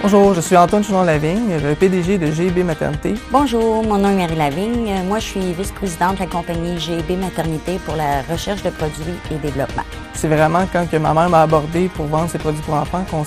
Bonjour, je suis Antoine Chounon-Lavigne, le PDG de GIB Maternité. Bonjour, mon nom est Marie Lavigne. Euh, moi, je suis vice-présidente de la compagnie GIB Maternité pour la recherche de produits et développement. C'est vraiment quand que ma mère m'a abordé pour vendre ses produits pour enfants qu'on